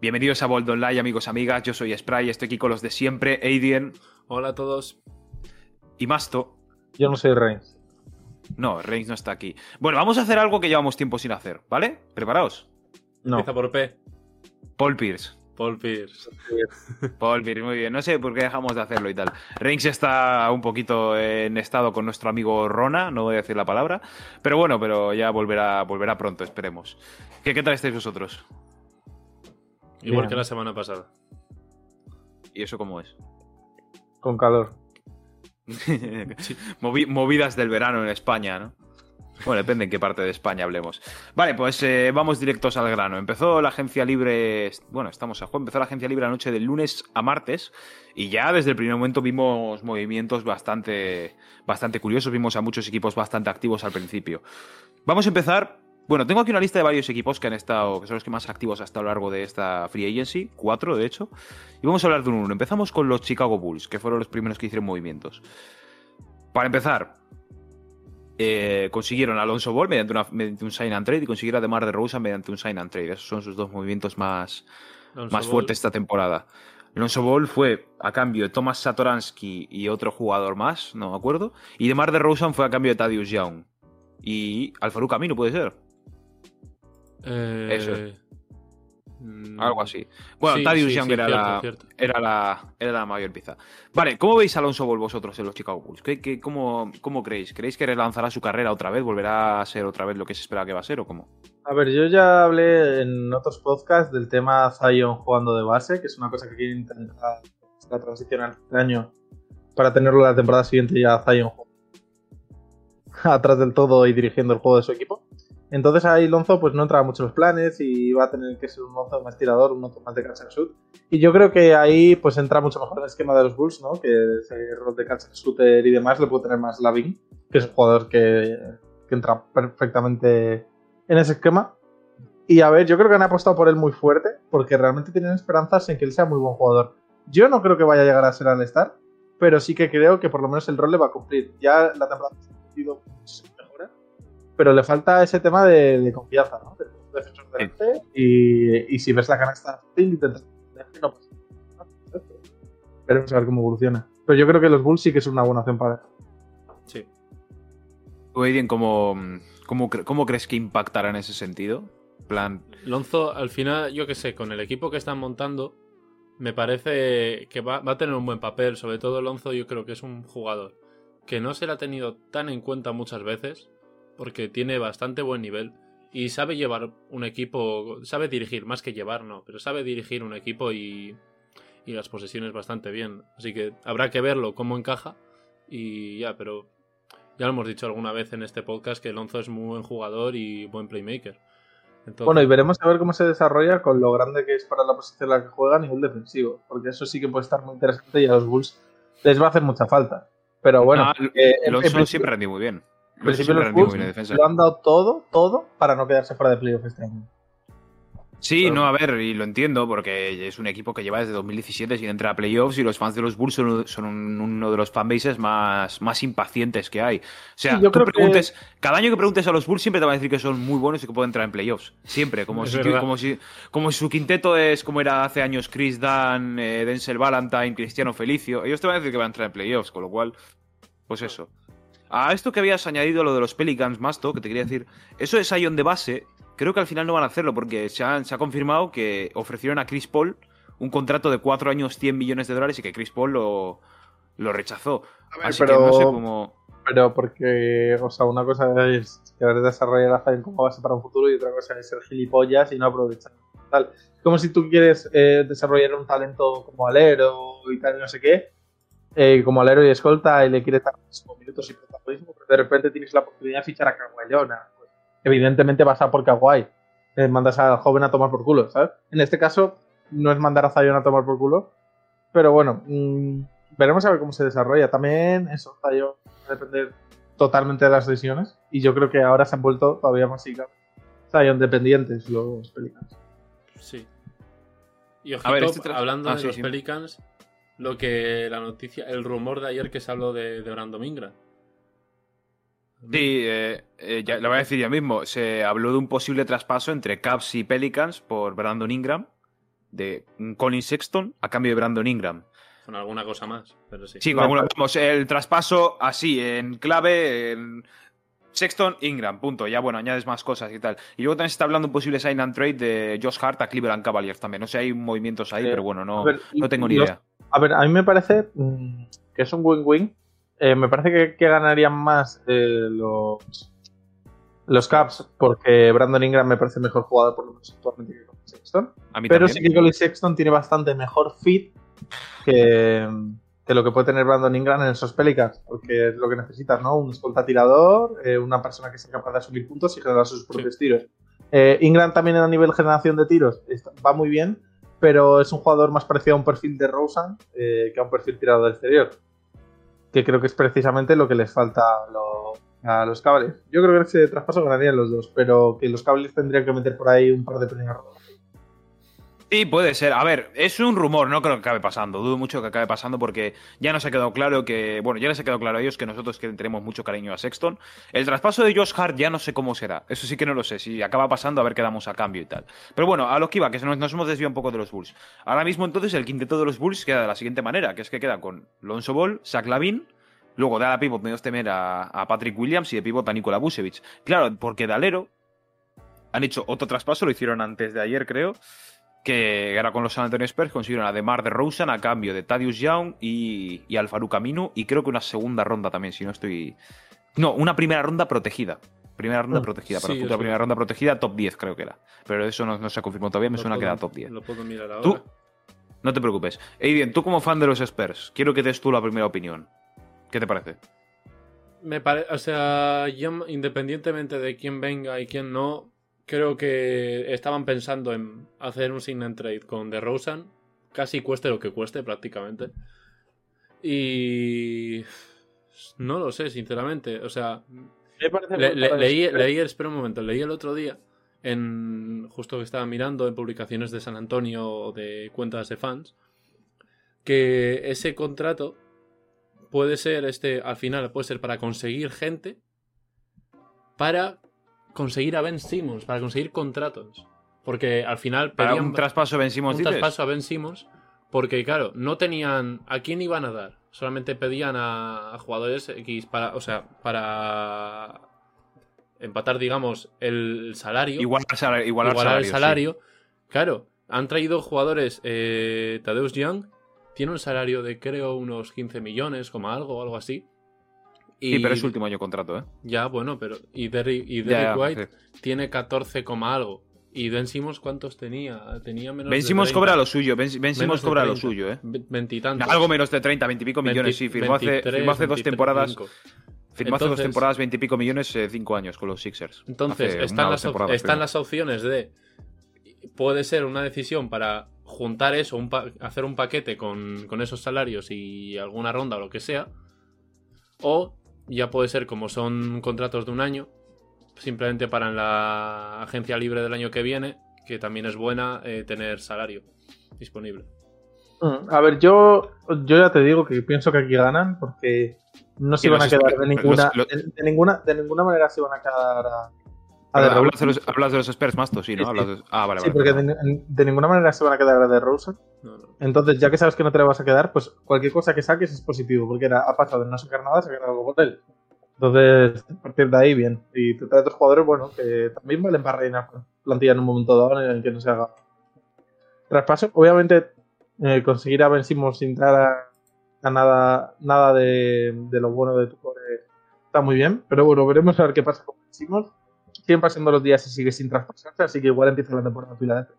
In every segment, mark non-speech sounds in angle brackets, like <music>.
Bienvenidos a Bold Online, amigos, amigas. Yo soy Spray, estoy aquí con los de siempre, Aidien. Hola a todos. Y Masto. Yo no soy Reigns. No, Reigns no está aquí. Bueno, vamos a hacer algo que llevamos tiempo sin hacer, ¿vale? ¿Preparaos? No. Empieza por P. Paul Pierce. Paul Pierce. Paul Pierce, muy bien. No sé por qué dejamos de hacerlo y tal. Reigns está un poquito en estado con nuestro amigo Rona, no voy a decir la palabra. Pero bueno, pero ya volverá, volverá pronto, esperemos. ¿Qué, qué tal estáis vosotros? Igual Bien. que la semana pasada. ¿Y eso cómo es? Con calor. <laughs> Movi- movidas del verano en España, ¿no? Bueno, depende en qué parte de España hablemos. Vale, pues eh, vamos directos al grano. Empezó la agencia libre, bueno, estamos a juego, empezó la agencia libre la noche del lunes a martes y ya desde el primer momento vimos movimientos bastante, bastante curiosos, vimos a muchos equipos bastante activos al principio. Vamos a empezar, bueno, tengo aquí una lista de varios equipos que han estado, que son los que más activos hasta a lo largo de esta free agency, cuatro de hecho, y vamos a hablar de un uno. Empezamos con los Chicago Bulls, que fueron los primeros que hicieron movimientos. Para empezar, eh, consiguieron a Alonso Ball mediante, una- mediante un sign and trade y consiguieron a DeMar DeRozan mediante un sign and trade. Esos son sus dos movimientos más, Alonso más Ball. fuertes esta temporada. Alonso Ball fue a cambio de Thomas Satoransky y otro jugador más, no me acuerdo. Y DeMar DeRozan fue a cambio de Thaddeus Young. Y Alfaru Camino, puede ser. Eh, Eso. mm, Algo así. Bueno, sí, sí, Young sí, era, cierto, la, cierto. Era, la, era la mayor pieza. Vale, ¿cómo veis a Alonso Ball vosotros en los Chicago Bulls? ¿Qué, qué- cómo, cómo creéis? ¿Creéis que relanzará su carrera otra vez? ¿Volverá a ser otra vez lo que se espera que va a ser o cómo? A ver, yo ya hablé en otros podcasts del tema Zion jugando de base, que es una cosa que quiero intentar la transición al este año para tenerlo la temporada siguiente ya Zion atrás del todo y dirigiendo el juego de su equipo. Entonces ahí Lonzo pues no entraba mucho en los planes y va a tener que ser un Lonzo más tirador, un Lonzo más de catch and shoot. Y yo creo que ahí pues entra mucho mejor en el esquema de los Bulls, ¿no? Que ese rol de catch and shooter y demás lo puede tener más Lavin, que es un jugador que, entra perfectamente en ese esquema. Y a ver, yo creo que han apostado por él muy fuerte, porque realmente tienen esperanzas en que él sea muy buen jugador. Yo no creo que vaya a llegar a ser al star pero sí que creo que por lo menos el rol le va a cumplir. Ya la temporada ha sido pero le falta ese tema de, de confianza, ¿no? De defensor delante y, y si ves la canasta fácil, intentas no pasa nada. Veremos a ver cómo evoluciona. Pero yo creo que los Bulls sí que es una buena opción para él. Sí. Tú, Aiden, ¿cómo, cómo, cre- cómo crees que impactará en ese sentido? En plan, Lonzo, al final, yo qué sé, con el equipo que están montando, me parece que va, va a tener un buen papel. Sobre todo Lonzo, yo creo que es un jugador que no se le ha tenido tan en cuenta muchas veces, porque tiene bastante buen nivel y sabe llevar un equipo, sabe dirigir, más que llevar, no, pero sabe dirigir un equipo y, y las posesiones bastante bien. Así que habrá que verlo cómo encaja y ya, pero ya lo hemos dicho alguna vez en este podcast que Lonzo es muy buen jugador y buen playmaker. Entonces, Bueno, y veremos a ver cómo se desarrolla con lo grande que es para la posición en la que juega a nivel defensivo, porque eso sí que puede estar muy interesante y a los Bulls les va a hacer mucha falta. Pero bueno, ah, eh, principio- siempre rendió muy bien. Principio los Bulls lo han dado todo, todo para no quedarse fuera de playoff este año. Sí, no, a ver, y lo entiendo, porque es un equipo que lleva desde 2017 sin entrar a playoffs y los fans de los Bulls son, son un- uno de los fanbases más, más impacientes que hay. O sea, Sí, yo tú creo que- preguntes, cada año que preguntes a los Bulls siempre te van a decir que son muy buenos y que pueden entrar en playoffs. Siempre, como, si, como, si, como si su quinteto es como era hace años Chris Dunn, eh, Denzel Valentine, Cristiano Felicio. Ellos te van a decir que van a entrar en playoffs, con lo cual, pues eso. A esto que habías añadido lo de los Pelicans, Masto, que te quería decir, eso es Ion de base, creo que al final no van a hacerlo porque se, han- se ha confirmado que ofrecieron a Chris Paul un contrato de 4 años 100 millones de dólares y que Chris Paul lo, lo rechazó. Así que no sé cómo... Pero porque, o sea, una cosa es querer desarrollar a Zion como base para un futuro y otra cosa es ser gilipollas y no aprovechar. Tal. Como si tú quieres eh, desarrollar un talento como alero y tal, no sé qué, eh, como alero y escolta y le quieres dar muchísimos minutos y protagonismo, pero de repente tienes la oportunidad de fichar a Kawhi Leonard. Pues, evidentemente vas a por Kawhi. Eh, mandas al joven a tomar por culo, ¿sabes? En este caso, no es mandar a Zion a tomar por culo, pero bueno, mm, veremos a ver cómo se desarrolla. También eso, Zion va a depender totalmente de las lesiones y yo creo que ahora se han vuelto todavía más Zion dependientes los Pelicans. Sí. Y ojito, A ver, este hablando ah, de sí, los sí. Pelicans, lo que la noticia, el rumor de ayer que se habló de, de Brandon Ingram. Sí, eh, eh, ya, lo voy a decir ya mismo. Se habló de un posible traspaso entre Cavs y Pelicans por Brandon Ingram. de Colin Sexton a cambio de Brandon Ingram. Con alguna cosa más, pero sí. Sí, con alguna, vamos, el traspaso así, en clave, en Sexton, Ingram, punto. Ya, bueno, añades más cosas y tal. Y luego también se está hablando un posible sign and trade de Josh Hart a Cleveland Cavaliers también. No sé, hay movimientos ahí, Eh, pero bueno, no, ver, no tengo ni los- idea. A ver, a mí me parece mm, que es un win-win. Eh, me parece que, que ganarían más eh, los, los Caps porque Brandon Ingram me parece mejor jugador por lo menos actualmente que Colin Sexton. A mí Pero también. sí que Colin Sexton tiene bastante mejor fit que, que lo que puede tener Brandon Ingram en esos Pelicans, porque es lo que necesitas, ¿no? Un escolta tirador, eh, una persona que sea capaz de asumir puntos y generar sus propios tiros. Eh, Ingram también a nivel generación de tiros está- va muy bien, pero es un jugador más parecido a un perfil de Rosen eh, que a un perfil tirado del exterior. Que creo que es precisamente lo que les falta a, lo- a los Cavaliers. Yo creo que ese traspaso ganarían los dos, pero que los Cavaliers tendrían que meter por ahí un par de primeras rondas. Sí, puede ser. A ver, es un rumor, no creo que acabe pasando. Dudo mucho que acabe pasando porque ya nos ha quedado claro que, bueno, ya les ha quedado claro a ellos que nosotros tenemos mucho cariño a Sexton. El traspaso de Josh Hart ya no sé cómo será. Eso sí que no lo sé. Si acaba pasando, a ver qué damos a cambio y tal. Pero bueno, a lo que iba, que nos, hemos desviado un poco de los Bulls. Ahora mismo entonces el quinteto de los Bulls queda de la siguiente manera, que es que queda con Lonzo Ball, Zach Lavin, luego de a la pivot menos temer a, a Patrick Williams y de pivot a Nikola Vucevic. Claro, porque de alero han hecho otro traspaso, lo hicieron antes de ayer creo, que era con los San Antonio Spurs, consiguieron a DeMar DeRozan a cambio de Thaddeus Young y, y al Farouk Aminu y creo que una segunda ronda también, si no estoy... No, una primera ronda protegida. Primera ronda Mm, protegida, para sí, la futura primera ronda protegida, top 10 creo que era. Pero eso no, no se ha confirmado todavía, me Lo suena que puedo- era top 10. Lo puedo mirar ahora. Tú, no te preocupes. Ey, bien, tú como fan de los Spurs, quiero que des tú la primera opinión. ¿Qué te parece? Me pare- o sea, yo, independientemente de quién venga y quién no, creo que estaban pensando en hacer un sign and trade con DeRozan, casi cueste lo que cueste prácticamente. Y no lo sé, sinceramente. O sea, Me parece le- le- leí, leí, espera un momento, leí el otro día en justo que estaba mirando en publicaciones de San Antonio o de cuentas de fans que ese contrato puede ser este al final puede ser para conseguir gente para conseguir a Ben Simmons, para conseguir contratos. Porque al final Para pedían un traspaso Ben Simmons, un dices? traspaso a Ben Simmons porque claro, no tenían a quién iban a dar, solamente pedían a, a jugadores X para, o sea, para empatar digamos el salario, Igual, igualar, igualar igualar el salario, salario. Claro, han traído jugadores eh, Tadeusz Young tiene un salario de creo unos 15 millones, como algo, algo así. Sí, pero es su último año contrato, ¿eh? Ya, bueno, pero. Y Derrick, y Ya, Derrick ya, White sí. tiene 14, coma algo. ¿Y Ben Simmons cuántos tenía? Tenía menos Ben de Simmons 30. cobra lo suyo, Ben, Ben Simmons cobra lo 30. suyo, ¿eh? Ve- Veintitantos. Algo menos de 30, 20 y pico millones, sí. Firmó hace, 23, firmó hace dos 23, temporadas. 25. Firmó hace dos temporadas 20 y pico millones, 5 años con los Sixers. Entonces, están, las, están las opciones de. Puede ser una decisión para juntar eso, un pa- hacer un paquete con, con esos salarios y alguna ronda o lo que sea. O ya puede ser como son contratos de un año, simplemente para en la agencia libre del año que viene, que también es buena eh, tener salario disponible. Mm, A ver, yo, yo ya te digo que pienso que aquí ganan porque no se van a quedar de ninguna, los- los- de, de ninguna, de ninguna manera se van a quedar a, a Hablas, de los, hablas de los Spurs, Masto, sí, ¿no? Sí, sí. Hablas de- Ah, vale, Sí, vale. porque de, de ninguna manera se van a quedar a DeRozan. No, no. Entonces, ya que sabes que no te le vas a quedar, pues cualquier cosa que saques es positivo, porque era, ha pasado de no sacar nada a sacar algo por él. Entonces, a partir de ahí, bien. Y te trae otros jugadores, bueno, que también valen para rellenar plantilla en un momento dado en el que no se haga traspaso. Obviamente, eh, conseguir a Ben Simmons sin dar a, a nada, nada de, de lo bueno de tu core está muy bien. Pero bueno, veremos a ver qué pasa con Ben Simmons. Siguen pasando los días y sigue sin traspasarse, así que igual empieza la temporada Filadelfia.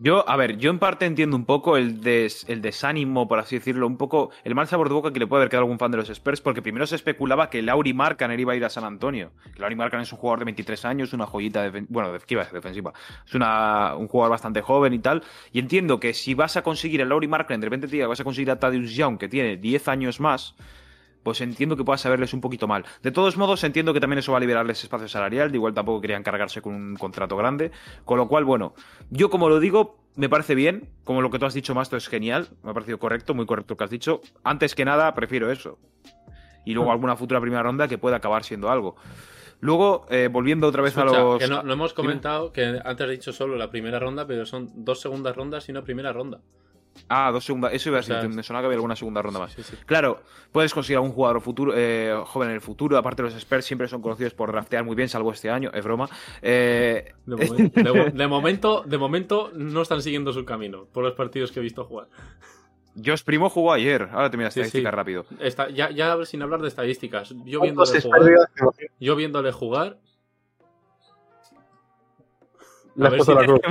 Yo, a ver, yo en parte entiendo un poco el, des- el desánimo, por así decirlo, un poco el mal sabor de boca que le puede haber quedado algún fan de los Spurs, porque primero se especulaba que Lauri Markkanen iba a ir a San Antonio. Lauri Markkanen es un jugador de 23 años, una joyita, defen- bueno, de, ¿qué iba a decir? defensiva. Es una, un jugador bastante joven y tal. Y entiendo que si vas a conseguir a Lauri Markkanen, de repente te diga vas a conseguir a Tadius Young, que tiene 10 años más, pues entiendo que pueda saberles un poquito mal. De todos modos, entiendo que también eso va a liberarles espacio salarial, de igual tampoco querían cargarse con un contrato grande, con lo cual, bueno, yo como lo digo, me parece bien, como lo que tú has dicho, Masto, es genial, me ha parecido correcto, muy correcto lo que has dicho. Antes que nada, prefiero eso. Y luego alguna futura primera ronda que pueda acabar siendo algo. Luego, eh, volviendo otra vez Escucha, a los. que no, no hemos comentado que antes he dicho solo la primera ronda, pero son dos segundas rondas y una primera ronda. Ah, dos segundas. Eso iba a O sea, decir, me sonaba que había alguna segunda ronda más. Sí, sí. Claro, puedes conseguir algún jugador futuro, eh, joven en el futuro. Aparte, los Spurs siempre son conocidos por draftear muy bien, salvo este año, es broma. Eh, De, momen- de de momento, de momento no están siguiendo su camino por los partidos que he visto jugar. Josh Primo jugó ayer. Ahora te mira Sí, estadística sí. rápido. Está, ya, ya sin hablar de estadísticas, yo ¿Cuántos viéndole jugar, yo viéndole jugar, La cruz.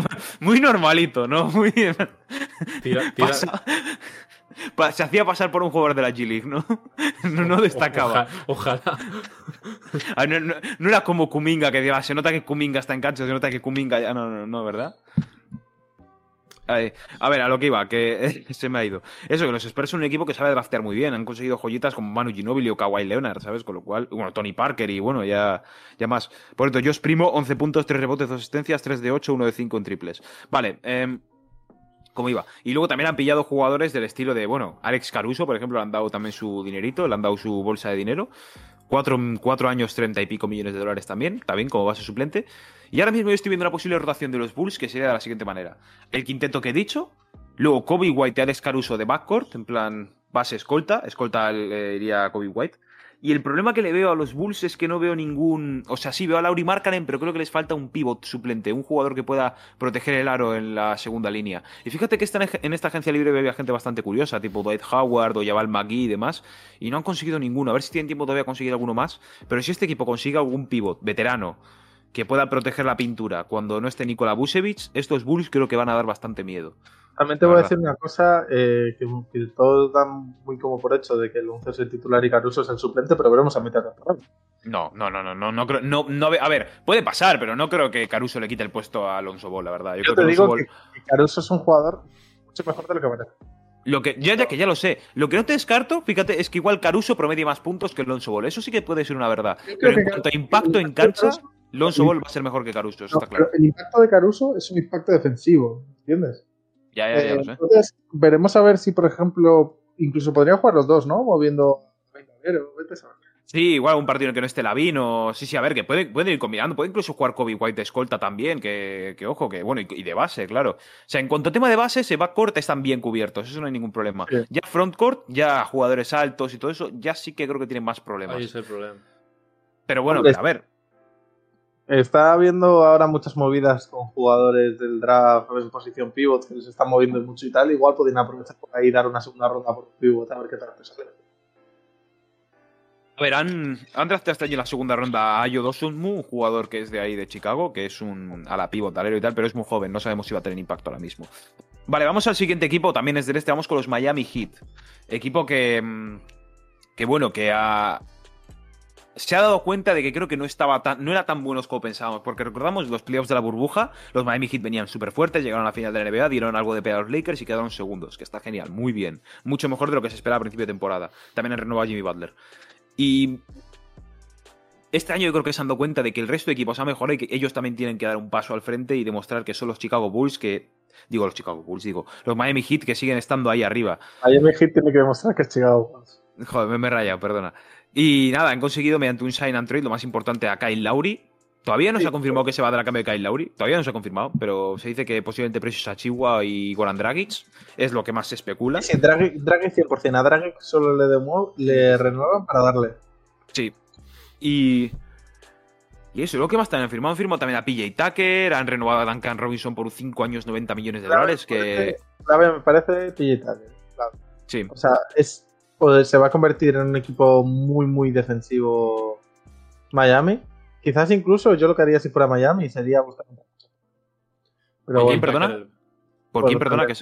<laughs> Muy normalito, ¿no? Muy. tira, <laughs> tira- pasa- pa- se hacía pasar por un jugador de la G-League, <laughs> ¿no? No, no destacaba. Oja- Ojalá. Ah, no, no- no era como Kuminga, que diga, se nota que Kuminga está en cancha, se nota que Kuminga ya. No, no, no, ¿verdad? A ver, a lo que iba, que <laughs> se me ha ido. Eso, que los Spurs son un equipo que sabe draftear muy bien. Han conseguido joyitas como Manu Ginobili o Kawhi Leonard, ¿sabes? Con lo cual, bueno, Tony Parker y bueno, ya, ya más. Por cierto, Josh Primo, 11 puntos, 3 rebotes, 2 asistencias, 3 de 8, 1 de 5 en triples. Vale, eh, ¿Cómo iba? Y luego también han pillado jugadores del estilo de, bueno, Alex Caruso, por ejemplo, le han dado también su dinerito, le han dado su bolsa de dinero. Cuatro, cuatro años, treinta y pico millones de dólares también, también como base suplente. Y ahora mismo yo estoy viendo una posible rotación de los Bulls que sería de la siguiente manera. El quinteto que he dicho, luego Kobe White y Alex Caruso de backcourt, en plan base escolta, escolta eh, iría Kobe White. Y el problema que le veo a los Bulls es que no veo ningún. O sea, sí veo a Lauri Markkanen, pero creo que les falta un pivot suplente, un jugador que pueda proteger el aro en la segunda línea. Y fíjate que en esta agencia libre había gente bastante curiosa, tipo Dwight Howard o Jabal McGee y demás, y no han conseguido ninguno. A ver si tienen tiempo todavía a conseguir alguno más. Pero si este equipo consigue algún pivot veterano que pueda proteger la pintura cuando no esté Nikola Vucevic, estos Bulls creo que van a dar bastante miedo. También te voy a decir una cosa eh, que, que todos dan muy como por hecho de que el 11 es el titular y Caruso es el suplente, pero veremos a mitad de temporada. No, no, no, no, no, no creo, no, no, a ver, puede pasar, pero no creo que Caruso le quite el puesto a Alonso Ball, la verdad. Yo, Yo creo te que digo Ball- que Caruso es un jugador mucho mejor de lo que parece. Lo que, ya, ya que ya lo sé. Lo que no te descarto, fíjate, es que igual Caruso promedia más puntos que Alonso Ball. Eso sí que puede ser una verdad. Pero en cuanto a impacto en cancha, Alonso Ball va a ser mejor que Caruso, eso No, está claro. pero el impacto de Caruso es un impacto defensivo, ¿entiendes? Ya, ya, ya Eh, lo sé. Entonces, veremos a ver si, por ejemplo, incluso podrían jugar los dos, ¿no? Moviendo. Venga, a ver, vete a saber. Sí, igual un partido en el que no esté Lavino. Sí, sí, a ver, que puede, pueden ir combinando. Puede incluso jugar Kobe White de escolta también, que, que ojo, que bueno, y, y de base, claro. O sea, en cuanto a tema de base, ese backcourt están bien cubiertos, eso no hay ningún problema. Sí. Ya frontcourt, ya jugadores altos y todo eso, ya sí que creo que tienen más problemas. Ahí es el problema. Pero bueno, Hombre, a ver. Está habiendo ahora muchas movidas con jugadores del draft en posición pivot que les están moviendo mucho y tal. Igual podrían aprovechar por ahí y dar una segunda ronda por pivot a ver qué tal te sale. A ver, han, han drafteado hasta allí en la segunda ronda a Ayo Dosunmu, un jugador que es de ahí de Chicago, que es un ala pivot, alero y tal, pero es muy joven, no sabemos si va a tener impacto ahora mismo. Vale, vamos al siguiente equipo, también es del este, vamos con los Miami Heat. Equipo que, mm, que bueno, que ha, se ha dado cuenta de que creo que no estaba tan, no era tan buenos como pensábamos, porque recordamos los playoffs de la burbuja, los Miami Heat venían súper fuertes, llegaron a la final de la NBA, dieron algo de pelea a los Lakers y quedaron segundos, que está genial, muy bien, mucho mejor de lo que se esperaba a principio de temporada. También han renovado a Jimmy Butler. Y este año yo creo que se han dado cuenta de que el resto de equipos ha mejorado y que ellos también tienen que dar un paso al frente y demostrar que son los Chicago Bulls que. Digo los Chicago Bulls, digo. Los Miami Heat que siguen estando ahí arriba. Miami Heat tiene que demostrar que es Chicago Bulls. Joder, me, me he rayado, perdona. Y nada, han conseguido mediante un sign and trade lo más importante a Kyle Lowry. Todavía no se ha confirmado que se va a dar a cambio de Kyle Lowry. Todavía no se ha confirmado, pero se dice que posiblemente precios a Chihuahua y Goran Dragic. Es lo que más se especula. Sí, Dragic, Dragic 100%. A Dragic solo le, demo- le renuevan para darle. Sí. Y. Y eso, lo que más también han firmado. Han firmado también a PJ Tucker, han renovado a Duncan Robinson por 5 años 90 millones de dólares. Que. Clave me parece PJ Tucker. claro. Sí. O sea, es, pues, se va a convertir en un equipo muy, muy defensivo Miami. Quizás incluso yo lo que haría si fuera Miami sería buscar un Pero ¿Con quién, bueno, perdona? ¿Por Bueno, quién, perdona? Que...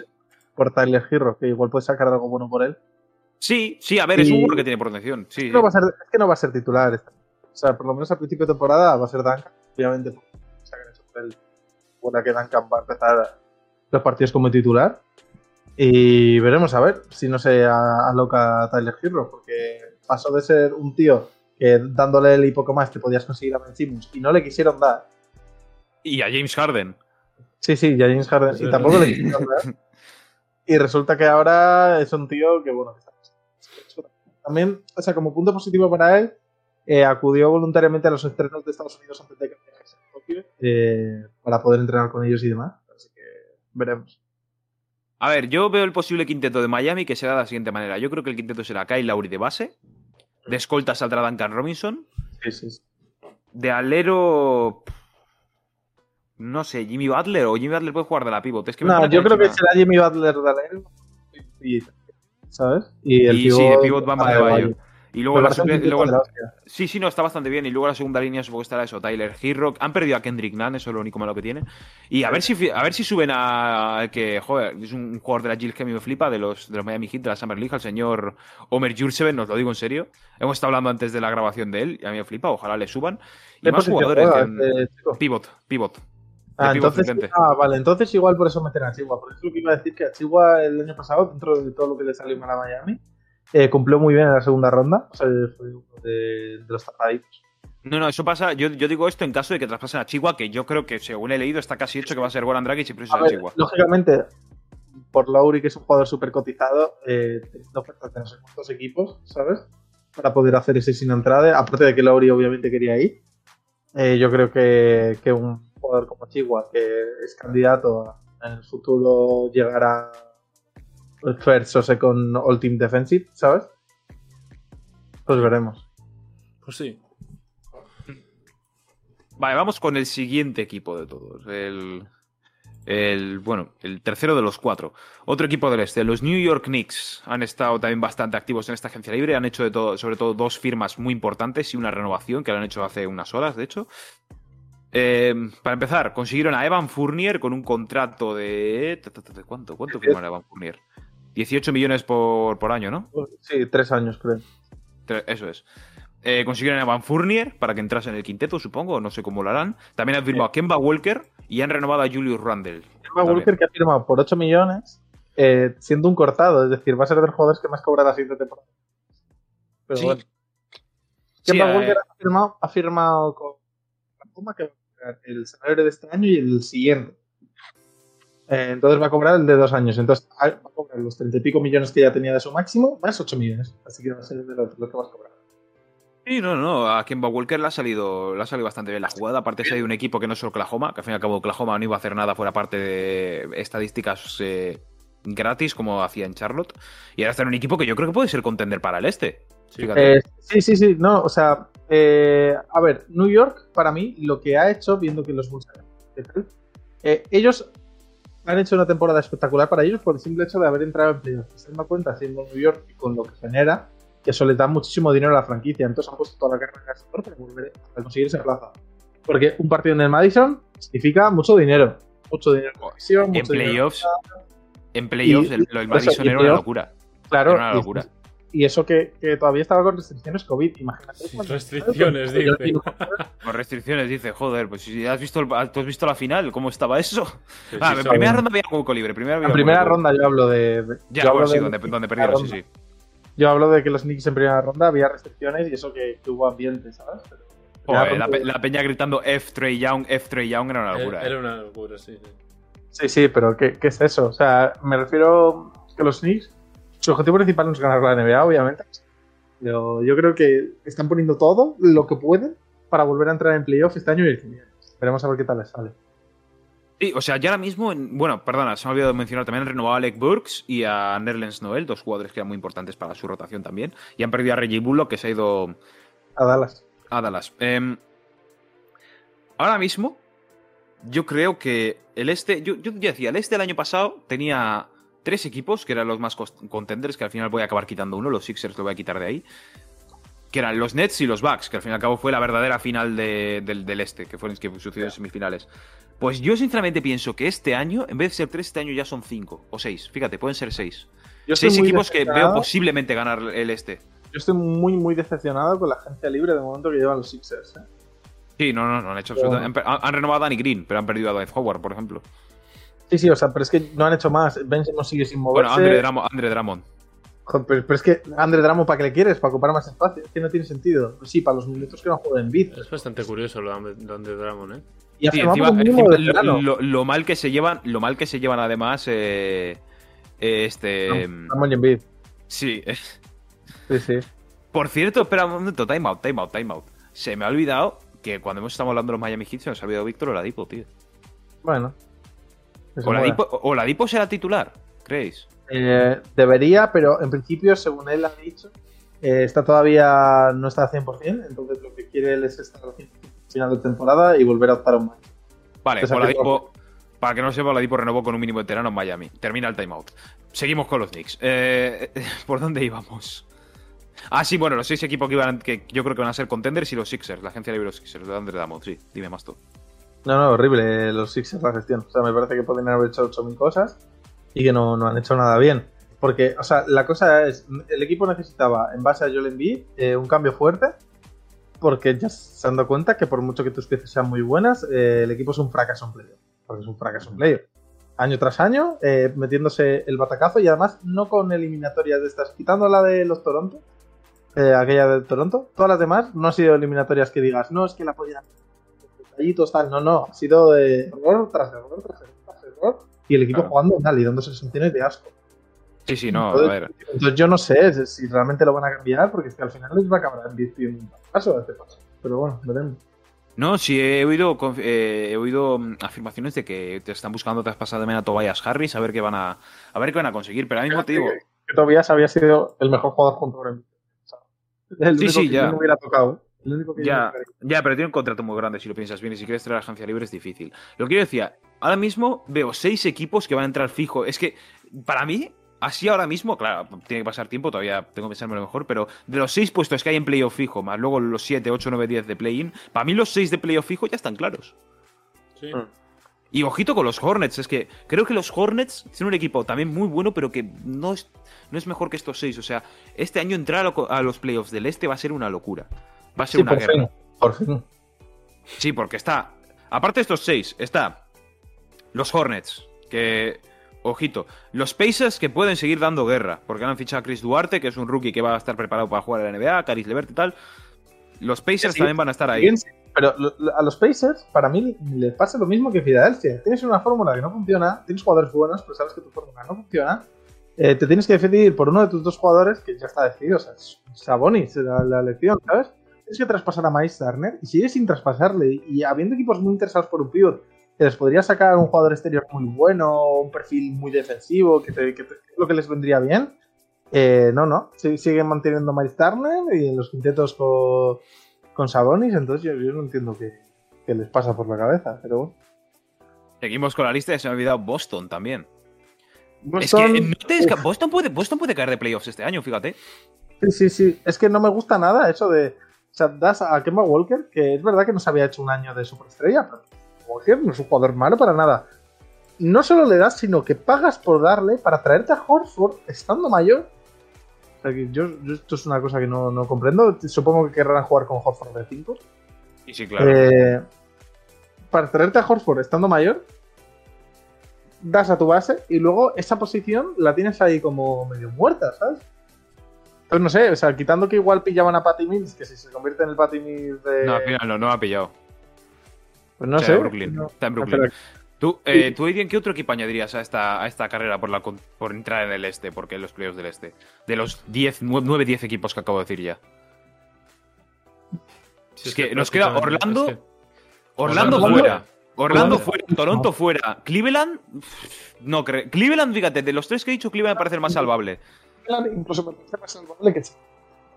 por Tyler Hero, que igual puede sacar algo bueno por él. Sí, sí, a ver, es un que tiene protección. Sí, Es, sí. que no va a ser, es que no va a ser titular. O sea, por lo menos al principio de temporada va a ser Duncan. Obviamente, han hecho por él. Bueno, que Duncan va a empezar los partidos como titular. Y veremos a ver si no se a- aloca Tyler Hero, porque pasó de ser un tío que dándole él y poco más te podías conseguir a Ben Simmons y no le quisieron dar. Y a James Harden. Sí, sí, y a James Harden. Sí, y tampoco le quisieron dar. <laughs> Y resulta que ahora es un tío que, bueno, que está. También, o sea, como punto positivo para él, eh, acudió voluntariamente a los estrenos de Estados Unidos antes de que viajase a Tokio eh, para poder entrenar con ellos y demás. Así que veremos. A ver, yo veo el posible quinteto de Miami que será de la siguiente manera. Yo creo que el quinteto será Kyle Lowry de base. De escolta saldrá Duncan Robinson. Sí, sí, sí. De alero. No sé, Jimmy Butler o Jimmy Butler puede jugar de la pivot. Es que me No, yo creo que será Jimmy Butler de alero ¿Sabes? Y el Y sí, de pivot va para Adebayo. Adebayo. Y luego la luego- la. Sí, sí, no, está bastante bien. Y luego la segunda línea supongo que estará eso, Tyler Hirrock. Han perdido a Kendrick Nunn, eso es lo único malo que tiene. Y a ver si a ver si suben a que, joder, es un jugador de la Gil que a mí me flipa, de los, de los Miami Heat, de la Summer League, al señor Omer Jurseven, os lo digo en serio. Hemos estado hablando antes de la grabación de él, y a mí me flipa, ojalá le suban. Y ¿Qué más jugadores. este? Pivot, pivot. Ah, entonces, ah, vale, entonces igual por eso meten a Chihuahua. Por eso lo que iba a decir que a Chihuahua el año pasado, dentro de todo lo que le salió mal a Miami, eh, cumplió muy bien en la segunda ronda. O sea, fue uno de, de los tapaditos. No, no, eso pasa. Yo, yo digo esto en caso de que traspasen a Chihuahua, que yo creo que según he leído está casi hecho que va a ser Goran Dragic y por eso A ver, Chihuahua. lógicamente, por Lowry, que es un jugador súper cotizado, eh, teniendo ofertas de no sé cuántos equipos, ¿sabes? Para poder hacer ese sin entrada. Aparte de que Lowry obviamente quería ir. eh, yo creo que, que un jugador como Chihuahua, que es candidato a en el futuro llegar a first o second all team defensive, ¿sabes? Pues veremos. Pues sí. Vale, vamos con el siguiente equipo de todos. El, el, bueno, el tercero de los cuatro. Otro equipo del este. Los New York Knicks han estado también bastante activos en esta agencia libre. Han hecho de todo, sobre todo dos firmas muy importantes y una renovación que lo han hecho hace unas horas, de hecho. Eh, para empezar, consiguieron a Evan Fournier con un contrato de. ¿de ¿Cuánto? ¿Cuánto firmaron a Evan Fournier? 18 millones por, por año, ¿no? Sí, tres años, creo. Tre- Eso es. Eh, consiguieron a Van Fournier para que entrase en el quinteto, supongo, no sé cómo lo harán. También han firmado a Kemba Walker y han renovado a Julius Randle. Kemba Walker que ha firmado por 8 millones, eh, siendo un cortado, es decir, va a ser de los jugadores que más cobra la siguiente temporada. Pero Sí. bueno. Sí, Kemba eh, Walker ha firmado, ha firmado con que va a el salario de este año y el siguiente. Eh, entonces va a cobrar el de dos años. Entonces va a cobrar los 30 y pico millones que ya tenía de su máximo, más 8 millones. Así que va a ser de lo, lo que vas a cobrar. Sí, no, no, a Kemba Walker le ha salido, le ha salido bastante bien la jugada. Aparte, se ha ido un equipo que no es Oklahoma, que al fin y al cabo Oklahoma no iba a hacer nada fuera parte de estadísticas eh, gratis como hacía en Charlotte. Y ahora está en un equipo que yo creo que puede ser contender para el este. Sí. Eh, sí, sí, sí, no, o sea, eh, a ver, New York, para mí, lo que ha hecho, viendo que los Bulls. Eh, ellos han hecho una temporada espectacular para ellos por el simple hecho de haber entrado en playoffs. Se dan cuenta, siendo New York y con lo que genera, que eso le da muchísimo dinero a la franquicia. Entonces han puesto toda la carga en el para, volver a conseguir esa plaza. Porque un partido en el Madison significa mucho dinero. Mucho dinero. en playoffs, en playoffs, el, eso, Madison y era una locura. Claro. Era una locura. Y eso que, que todavía estaba con restricciones COVID, imagínate. Restricciones, dice. digo, Con restricciones, dice, joder, pues si has visto, el- ¿tú has visto la final, ¿cómo estaba eso? Sí, Ah, sí, en sí. primera ronda había hueco libre. Primera En primera ronda yo hablo de. de- Ya, yo, hablo bueno, sí, de- donde, donde perdieron, sí, sí. yo hablo de que los Knicks en primera ronda había restricciones y eso que, que hubo ambiente, ¿sabes? Pero- Joder, Ya, la, pe- la peña gritando F Trey Young, F Trey Young era una locura. Era, eh. era una locura, sí. sí. Sí, sí, pero ¿qué, qué es eso? O sea, me refiero que los Knicks, su objetivo principal no es ganar la NBA, obviamente. Pero yo creo que están poniendo todo lo que pueden para volver a entrar en playoff este año y el que viene. Veremos a ver qué tal les sale. Sí, o sea, ya ahora mismo, en- bueno, perdona, se me ha olvidado mencionar también, han renovado a Alec Burks y a Nerlens Noel, dos jugadores que eran muy importantes para su rotación también. Y han perdido a Reggie Bullock, que se ha ido A Dallas. a Dallas. Em, ahora mismo, yo creo que el este, yo, yo decía, el este del año pasado tenía tres equipos que eran los más contenders, que al final voy a acabar quitando uno, los Sixers lo voy a quitar de ahí, que eran los Nets y los Bucks, que al fin y al cabo fue la verdadera final de- del, del este, que fueron los que sucedió en semifinales. Pues yo sinceramente pienso que este año, en vez de ser tres, este año ya son cinco o seis. Fíjate, pueden ser seis. Yo seis equipos que veo posiblemente ganar el este. Yo estoy muy, muy decepcionado con la agencia libre de momento que llevan los Sixers. ¿eh? Sí, no, no, no han hecho Pero- absolutamente. Han, han renovado a Danny Green, pero han perdido a Dwight Howard, por ejemplo. Sí, sí, o sea, pero es que no han hecho más. Ben no sigue sin moverse. Bueno, Andre, Dramo- Andre Drummond. Joder, pero, pero es que Andre Dramo, ¿para qué le quieres? ¿Para ocupar más espacio? Es que no tiene sentido. Pues sí, para los minutos que no juega en beat. Es bastante curioso lo de Donde Dramon, ¿eh? Y Sí, encima- lo, lo- lo mal que se llevan, lo mal que se llevan además, eh, eh, este, Ramón y Embiid. sí, Sí, sí. Por cierto, espera un momento, time out, time out, time out. Se me ha olvidado que cuando hemos estado hablando de los Miami Heat se nos ha olvidado Víctor Oladipo, tío. Bueno. Oladipo. Oladipo será titular, ¿creéis? Eh, debería, pero en principio, según él ha dicho, eh, está todavía no está al 100%, entonces lo que quiere él es estar al 100% al final de temporada y volver a optar a un match. Vale, Pues Oladipo, para que no sepa, Oladipo renovó con un mínimo veterano en Miami. Termina el timeout. Seguimos con los Knicks. Eh, <laughs> ¿Por dónde íbamos? Ah, sí, bueno, los seis equipos que, iban, que yo creo que van a ser contenders y los Sixers, la agencia libre de los Sixers, de Andre Damo. Sí, dime más tú. No, no, horrible eh, los Sixers la gestión. O sea, me parece que pueden haber hecho 8.000 cosas y que no, no han hecho nada bien. Porque, o sea, la cosa es, el equipo necesitaba, en base a Joel Embiid, eh, un cambio fuerte, porque ya se han dado cuenta que por mucho que tus piezas sean muy buenas, eh, el equipo es un fracaso en playoff. Porque es un fracaso en playoff. Año tras año, eh, metiéndose el batacazo y además no con eliminatorias de estas, quitando la de los Toronto, eh, aquella de Toronto, todas las demás no han sido eliminatorias que digas, no, es que la podían detallitos, tal, no, no, ha sido de error tras error tras error tras error y el equipo Claro. jugando mal y dándose sensaciones de asco. Sí, sí, no, a Entonces, ver. entonces yo no sé si realmente lo van a cambiar, porque es que al final les va a acabar invirtiendo un paso a este paso. Pero bueno, veremos. No, sí, he oído, eh, he oído mm, afirmaciones de que te están buscando traspasar de a Tobias Harris a ver qué van a, a ver qué van a conseguir. Pero ahora mismo digo, Que Tobias había sido el mejor jugador junto con sea, el Sí, sí, ya. no hubiera tocado. El único que yo Ya, ya, pero tiene un contrato muy grande si lo piensas bien y si quieres traer a la agencia libre es difícil. Lo que yo decía, ahora mismo veo seis equipos que van a entrar fijo. Es que, para mí, así ahora mismo, claro, tiene que pasar tiempo, todavía tengo que pensarme lo mejor, pero de los seis puestos que hay en playoff fijo, más luego los 7, 8, 9, 10 de play-in, para mí los seis de playoff fijo ya están claros. Sí. Mm. Y ojito con los Hornets, es que creo que los Hornets tienen un equipo también muy bueno, pero que no es, no es mejor que estos seis. O sea, este año entrar a los playoffs del este va a ser una locura. Va a ser Sí, una por guerra. fin. Por fin. Sí, porque está. Aparte de estos seis, está. Los Hornets, que. Ojito. Los Pacers que pueden seguir dando guerra. Porque han fichado a Chris Duarte, que es un rookie que va a estar preparado para jugar en la NBA, Caris Levert y tal. Los Pacers Sí, también van a estar ahí. Bien, Pero a los Pacers, para mí, les pasa lo mismo que Filadelfia. Tienes una fórmula que no funciona, tienes jugadores buenos, pero sabes que tu fórmula no funciona. eh, te tienes que decidir por uno de tus dos jugadores que ya está decidido. O sea, es Sabonis, la, la elección, ¿sabes? Tienes que traspasar a Miles Turner y sigues sin traspasarle. Y, habiendo equipos muy interesados por un pivot, que les podría sacar un jugador exterior muy bueno, un perfil muy defensivo, que, te- que te- lo que les vendría bien. Eh, no, no. Si- siguen manteniendo a Miles Turner y en los quintetos con, con Sabonis, entonces yo, yo no entiendo qué, qué les pasa por la cabeza. Pero bueno. Seguimos con la lista y se me ha olvidado Boston también. Boston- Es que no te desca- Boston, puede, Boston puede caer de playoffs este año, fíjate. Sí, sí, sí. Es que no me gusta nada eso de. O sea, das a Kemba Walker, que es verdad que no se había hecho un año de superestrella, pero Walker no es un jugador malo para nada. No solo le das, sino que pagas por darle para traerte a Horford estando mayor. O sea, que yo, yo esto es una cosa que no, no comprendo. Supongo que querrán jugar con Horford de 5. Sí, sí, claro. Eh, para traerte a Horford estando mayor, das a tu base y luego esa posición la tienes ahí como medio muerta, ¿sabes? Pues no sé, o sea, quitando que igual pillaban a Patty Mills, que si se convierte en el Patty Mills de. no, al final no, no ha pillado. pues no Está sé. en Brooklyn. No, Está en Brooklyn. pero- ¿Tú, eh, tú qué otro equipo añadirías a esta, a esta carrera por, la, por entrar en el este? Porque en los playoffs del este. De los 10, 9-10 equipos que acabo de decir ya. Sí, Es que nos queda Orlando, es que- Orlando, Orlando fuera. Orlando Orlando. fuera, Toronto fuera. Cleveland, no creo. Cleveland, fíjate, de los tres que he dicho, Cleveland me parece el más salvable. Cleveland incluso me parece más salvable que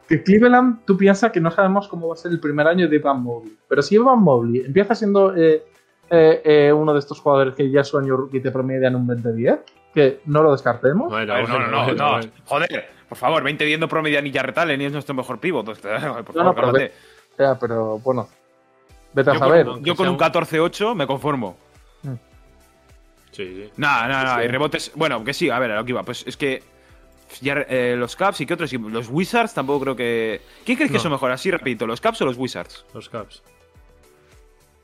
que Cleveland, tú piensas que no sabemos cómo va a ser el primer año de Evan Mobley. Pero si Evan Mobley empieza siendo eh, eh, eh, uno de estos jugadores que ya su año rookie te promedian un 20-10, que no lo descartemos. Bueno, no, no, no, no. Joder, por favor, 20 viendo promedio ni Yarretale, ni es nuestro mejor pivot. <laughs> Por favor, No, no, pero cálmate. Ya, pero bueno, vete a Yo saber. con, yo con un un- 14-8 me conformo. Sí, sí. Nada, nada, nada. Sí. Y rebotes. Bueno, que sí, a ver, a lo que iba. Pues es que. Ya, eh, los Caps y qué otros equipos. Los Wizards tampoco creo que. ¿Quién crees que son mejor? Así rapidito, ¿los Caps o los Wizards? Los Caps.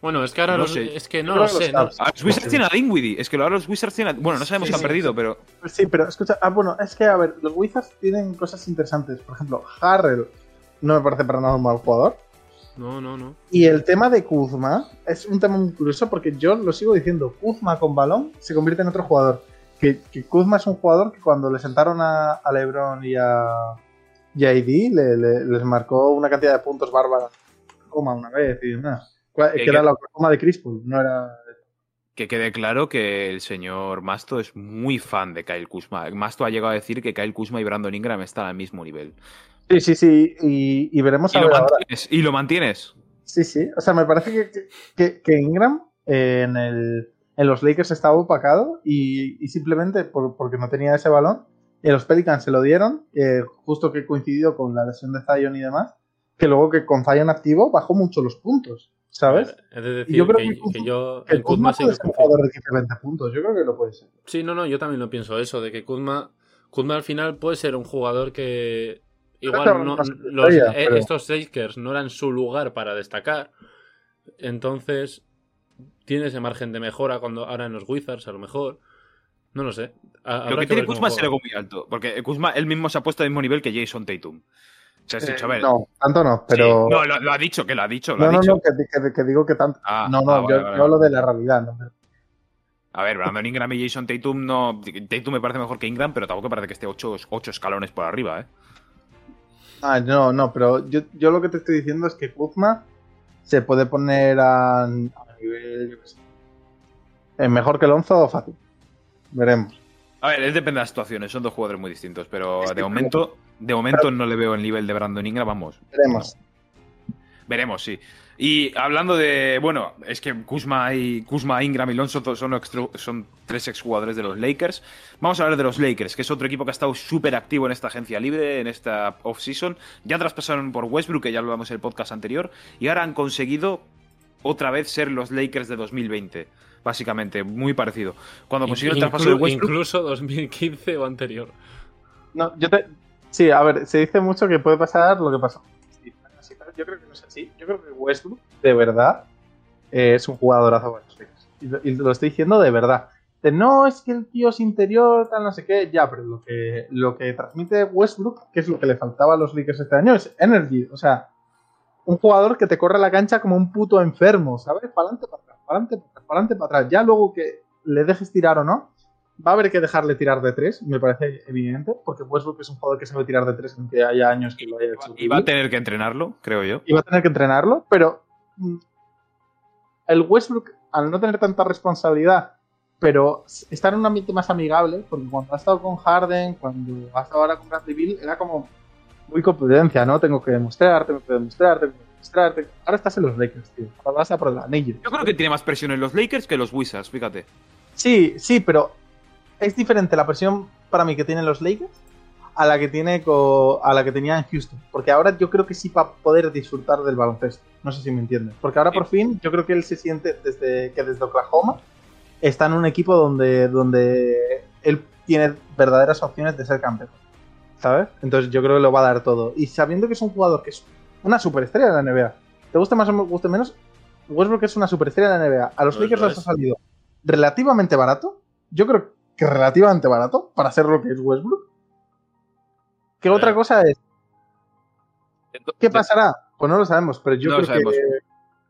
Bueno, es que ahora No los- sé. es que no lo sé. los no- Caps. Ah, los Wizards tienen a Dinwiddie. Es que ahora los Wizards tienen. a- Bueno, no sabemos Sí, que han sí, perdido, sí. pero. Sí, pero escucha, ah, bueno, es que a ver, los Wizards tienen cosas interesantes. Por ejemplo, Harrell no me parece para nada un mal jugador. No, no, no. Y el tema de Kuzma es un tema muy curioso porque yo lo sigo diciendo, Kuzma con balón se convierte en otro jugador. Que, que Kuzma es un jugador que cuando le sentaron a, a LeBron y a, JD le- le- les marcó una cantidad de puntos bárbaros. Coma una vez y demás. Que- Que era la coma de Crispul, no era. Que quede claro que el señor Masto es muy fan de Kyle Kuzma. Masto ha llegado a decir que Kyle Kuzma y Brandon Ingram están al mismo nivel. Sí, sí, sí. Y, y veremos ¿Y a lo ver ahora. mantienes? ¿Y lo mantienes? Sí, sí. O sea, me parece que, que- que Ingram eh, en, el, en los Lakers estaba opacado y, y simplemente por- porque no tenía ese balón, y los Pelicans se lo dieron, eh, justo que coincidió con la lesión de Zion y demás, que luego que con Zion activo bajó mucho los puntos, ¿sabes? Es de decir, yo creo que, que Kuzma- que yo en Kuzma Kuzma puede ser jugador de 15 20 puntos, yo creo que lo puede ser. Sí, no, no, yo también lo pienso eso, de que Kuzma, Kuzma al final puede ser un jugador que igual no, los, eh, pero- estos Lakers no eran su lugar para destacar, entonces tiene ese margen de mejora cuando ahora en los Wizards a lo mejor, no lo sé. Ha- Lo que tiene Kuzma es el ego muy alto. Porque Kuzma él mismo se ha puesto al mismo nivel que Jason Tatum. Se has dicho, a ver. Eh, no, tanto no, sí, pero. no, lo, lo ha dicho, que lo ha dicho, lo no, ha no, dicho. no, que, que- que digo que tanto. Ah, no, no, ah, vale, yo, vale, yo hablo de la realidad. ¿no? A ver, Brandon Ingram y Jason Tatum no. Tatum me parece mejor que Ingram, pero tampoco parece que esté ocho, ocho escalones por arriba, ¿eh? Ah, no, no, pero yo, yo lo que te estoy diciendo es que Kuzma se puede poner a, a nivel. yo qué sé, eh, mejor que Lonzo o fácil. Veremos. A ver, es depende de las situaciones, son dos jugadores muy distintos, pero de momento, de momento no le veo el nivel de Brandon Ingram, vamos. Veremos. Veremos, sí. Y hablando de, bueno, es que Kuzma y Kuzma, Ingram y Lonzo son tres exjugadores de los Lakers. Vamos a hablar de los Lakers, que es otro equipo que ha estado súper activo en esta agencia libre, en esta off-season. Ya traspasaron por Westbrook, que ya lo hablamos en el podcast anterior, y ahora han conseguido otra vez ser los Lakers de 2020. Básicamente, muy parecido. Cuando consiguieron el traspaso de Westbrook, incluso 2015 o anterior. No, yo te... Sí, a ver, se dice mucho que puede pasar lo que pasó. Sí, así, pero Yo creo que no es así. Yo creo que Westbrook, de verdad, eh, es un jugadorazo para los Lakers. Y lo, y lo estoy diciendo de verdad. De, no, es que el tío es interior, tal, no sé qué. Ya, pero lo que, lo que transmite Westbrook, que es lo que le faltaba a los Lakers este año, es energy. O sea, un jugador que te corre la cancha como un puto enfermo, ¿sabes? Para adelante, para atrás, para adelante, para atrás, para adelante, para atrás. Ya luego que le dejes tirar o no, va a haber que dejarle tirar de tres, me parece evidente, porque Westbrook es un jugador que sabe tirar de tres, aunque haya años que lo haya hecho. y va a tener que entrenarlo, creo yo. y va a tener que entrenarlo, pero mm, el Westbrook, al no tener tanta responsabilidad, pero estar en un ambiente más amigable, porque cuando ha estado con Harden, cuando ha estado ahora con Bradley Bill, era como muy competencia, ¿no? Tengo que demostrar, tengo que demostrar, tengo que demostrar. tengo- Ahora estás en los Lakers, tío. Ahora vas a por el anillo. Yo creo que tiene más presión en los Lakers que en los Wizards, fíjate. Sí, sí, pero es diferente la presión para mí que tienen los Lakers a la que tiene a la que tenía en Houston, porque ahora yo creo que sí va a poder disfrutar del baloncesto. No sé si me entiendes, porque ahora por fin yo creo que él se siente desde que desde Oklahoma está en un equipo donde donde él tiene verdaderas opciones de ser campeón. ¿Sabes? Entonces yo creo que lo va a dar todo y sabiendo que es un jugador que es una superestrella de la NBA. ¿Te gusta más o me guste menos? Westbrook es una superestrella de la NBA. A los Pues Lakers les ha salido relativamente barato. Yo creo que relativamente barato para ser lo que es Westbrook. ¿Qué otra cosa es? ¿Qué pasará? Pues no lo sabemos, pero yo No creo que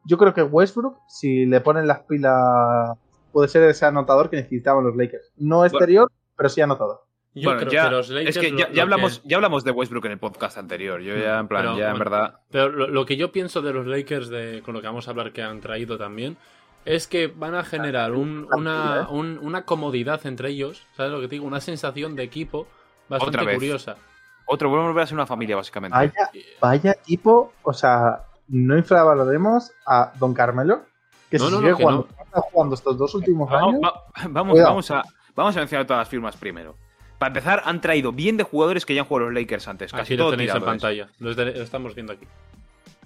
yo creo que Westbrook, si le ponen las pilas, puede ser ese anotador que necesitaban los Lakers. No exterior, pero sí anotador. Yo Bueno, creo ya- que los Lakers. es que ya, hablamos, que- ya hablamos de Westbrook en el podcast anterior. Yo ya, en plan, Pero, ya en verdad. Pero lo, lo que yo pienso de los Lakers, de, con lo que vamos a hablar que han traído también, es que van a generar un- una, un- una comodidad entre ellos, ¿sabes lo que te digo? Una sensación de equipo bastante Otra vez. curiosa. Otro, vuelve a volver a ser una familia, básicamente. Vaya, vaya tipo, o sea, no infravaloremos a Don Carmelo, que No, si no, sigue no, que jugando, está jugando estos dos últimos Vamos, años. va- vamos, Cuidado. vamos a, vamos a mencionar todas las firmas primero. Para empezar, han traído bien de jugadores que ya han jugado los Lakers antes. Casi Aquí lo todo tenéis en pantalla. Lo, lo estamos viendo aquí.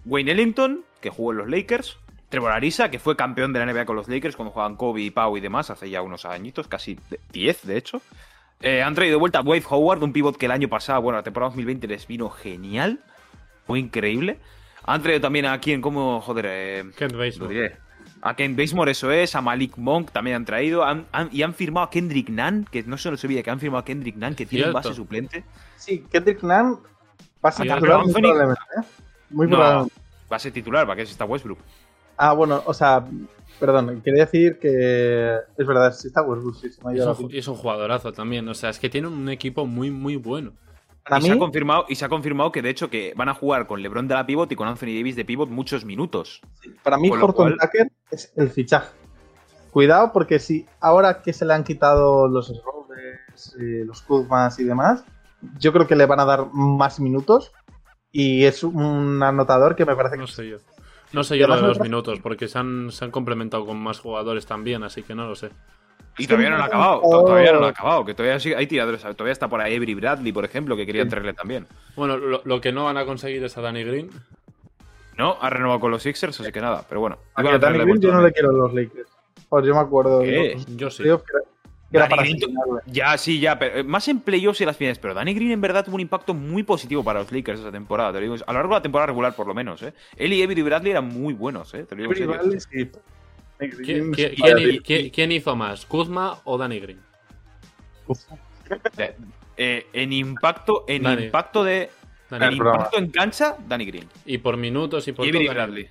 Wayne Ellington, que jugó en los Lakers. Trevor Ariza, que fue campeón de la NBA con los Lakers cuando jugaban Kobe y Pau y demás, hace ya unos añitos, casi 10 de hecho. Eh, han traído de vuelta a Wade Howard, un pivot que el año pasado, bueno, la temporada 2020 les vino genial. Fue increíble. Han traído también a quien, como, joder, eh, Kent lo Bazemore. diré. A Ken Basemore, eso es, a Malik Monk también han traído. han- han- y han firmado a Kendrick Nunn, que no se nos olvide que han firmado a Kendrick Nunn, que tiene un base suplente. Sí, Kendrick Nunn va a ser titular muy probablemente. ¿eh? Muy No, probablemente. Base titular, ¿para qué está Westbrook? Ah, bueno, o sea, perdón, quería decir que es verdad, si está Westbrook, sí, se me ha ido es, la un, es un jugadorazo también. O sea, es que tiene un equipo muy, muy bueno. Para y, mí, se ha confirmado, y se ha confirmado que de hecho que van a jugar con LeBron de la pivot y con Anthony Davis de pivot muchos minutos. para mí Horton cual- Tucker es el fichaje. Cuidado porque si ahora que se le han quitado los Rovers, eh, los Kuzmas y demás, yo creo que le van a dar más minutos y es un anotador que me parece que No sé yo. No sé yo lo de los minutos, porque se han, se han complementado con más jugadores también, así que no lo sé. Y todavía no lo ha acabado, oh. to- todavía no lo ha acabado, que todavía sigue- hay tiradores, todavía está por ahí Avery Bradley, por ejemplo, que querían traerle también. Bueno, lo, lo que no van a conseguir es a Danny Green. No, ha renovado con los Sixers, así que nada, pero bueno. a Danny Green yo no le quiero a los Lakers. Pues yo me acuerdo de ¿Qué? los Yo sí. playoffs que era, que era Danny para Green, tú- asesinarle. Ya, sí, ya, pero eh, más en playoffs y las finales. Pero Danny Green en verdad tuvo un impacto muy positivo para los Lakers esa temporada. Te lo digo, a lo largo de la temporada regular, por lo menos. ¿eh? Él y Avery Bradley eran muy buenos, ¿eh? Te lo digo en Avery serio. Bradley, sí. ¿Quién, hizo más, Kuzma o Danny Green? Eh, eh, en impacto, en Danny. impacto de. Danny En El Green. programa. impacto en cancha, Danny Green. Y por minutos y por y todo. Bradley.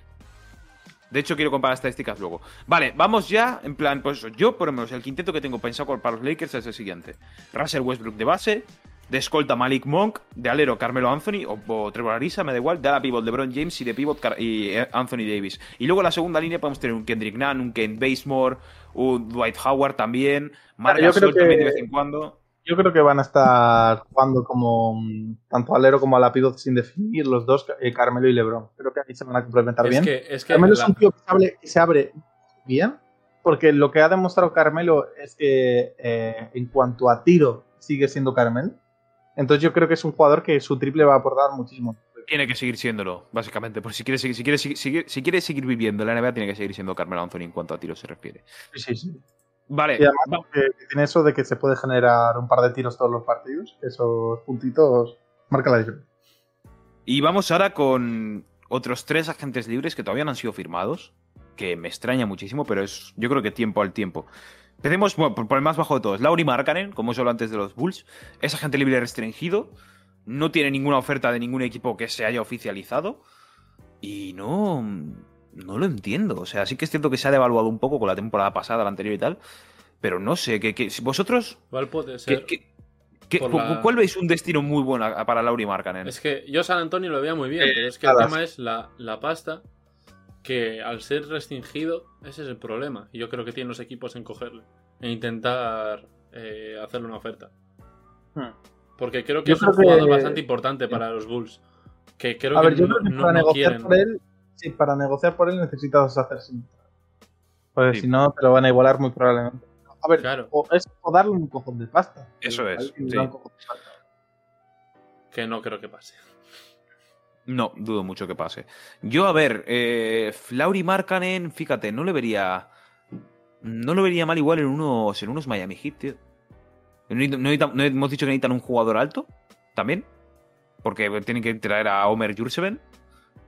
De hecho, quiero comparar estadísticas luego. Vale, vamos ya, en plan, pues eso, yo por lo menos el quinteto que tengo pensado para los Lakers es el siguiente. Russell Westbrook de base, de escolta Malik Monk, de alero Carmelo Anthony o, o Trevor Ariza, me da igual, de ala pivot LeBron James y de pivot Car- y eh, Anthony Davis. Y luego en la segunda línea podemos tener un Kendrick Nunn, un Ken Basemore, un Dwight Howard también, Marc yo creo Gasol también que- de vez en cuando. Yo creo que van a estar jugando como mm, tanto alero como a la pivot sin definir los dos, eh, Carmelo y LeBron. Creo que ahí se van a complementar Es bien. que, es que Carmelo es la- un tío que se abre, que se abre bien, porque lo que ha demostrado Carmelo es que eh, en cuanto a tiro sigue siendo Carmelo. Entonces yo creo que es un jugador que su triple va a aportar muchísimo. Tiene que seguir siéndolo, básicamente. Por si quiere, seguir- si, quiere, seguir- seguir- si quiere seguir viviendo en la NBA, tiene que seguir siendo Carmelo Anthony en cuanto a tiro se refiere. Sí, sí, sí. Vale, Y además que, que tiene eso de que se puede generar un par de tiros todos los partidos, esos puntitos marcan la diferencia. Y vamos ahora con otros tres agentes libres que todavía no han sido firmados, que me extraña muchísimo, pero es yo creo que tiempo al tiempo. Empecemos bueno, por por el más bajo de todos. Lauri Markkanen, como os hablo antes de los Bulls, es agente libre restringido, no tiene ninguna oferta de ningún equipo que se haya oficializado y no, no lo entiendo. O sea, sí que es cierto que se ha devaluado un poco con la temporada pasada, la anterior y tal, pero no sé, que, vosotros, ¿Cuál puede ¿qué- ser? qué- qué- por cu- la- ¿cuál veis un destino muy bueno para Lauri Markkanen? Es que yo San Antonio lo veía muy bien, Eh, pero es que el tema es la, la pasta, que al ser restringido, ese es el problema. Y yo creo que tienen los equipos en cogerle, en intentar eh, hacerle una oferta. Porque creo que Yo es un que- jugador bastante importante para los Bulls. Que creo A que ver, yo no, creo que no- para no negociar quieren. por él, sí, para negociar por él necesitas hacerse. Pues Sí. si no, te lo van a igualar muy probablemente. A ver, Claro. o, es, o darle un cojón de pasta. Eso es, Ahí le sí. dan un cojón de pasta. Que no creo que pase. No, dudo mucho que pase. Yo, a ver, eh, Lauri Markkanen, fíjate, no le vería. No lo vería mal igual en unos, en unos Miami Heat, tío. ¿No, necesitan- no necesitan- no hemos dicho que necesitan un jugador alto? ¿También? Porque tienen que traer a Homer Jurseven.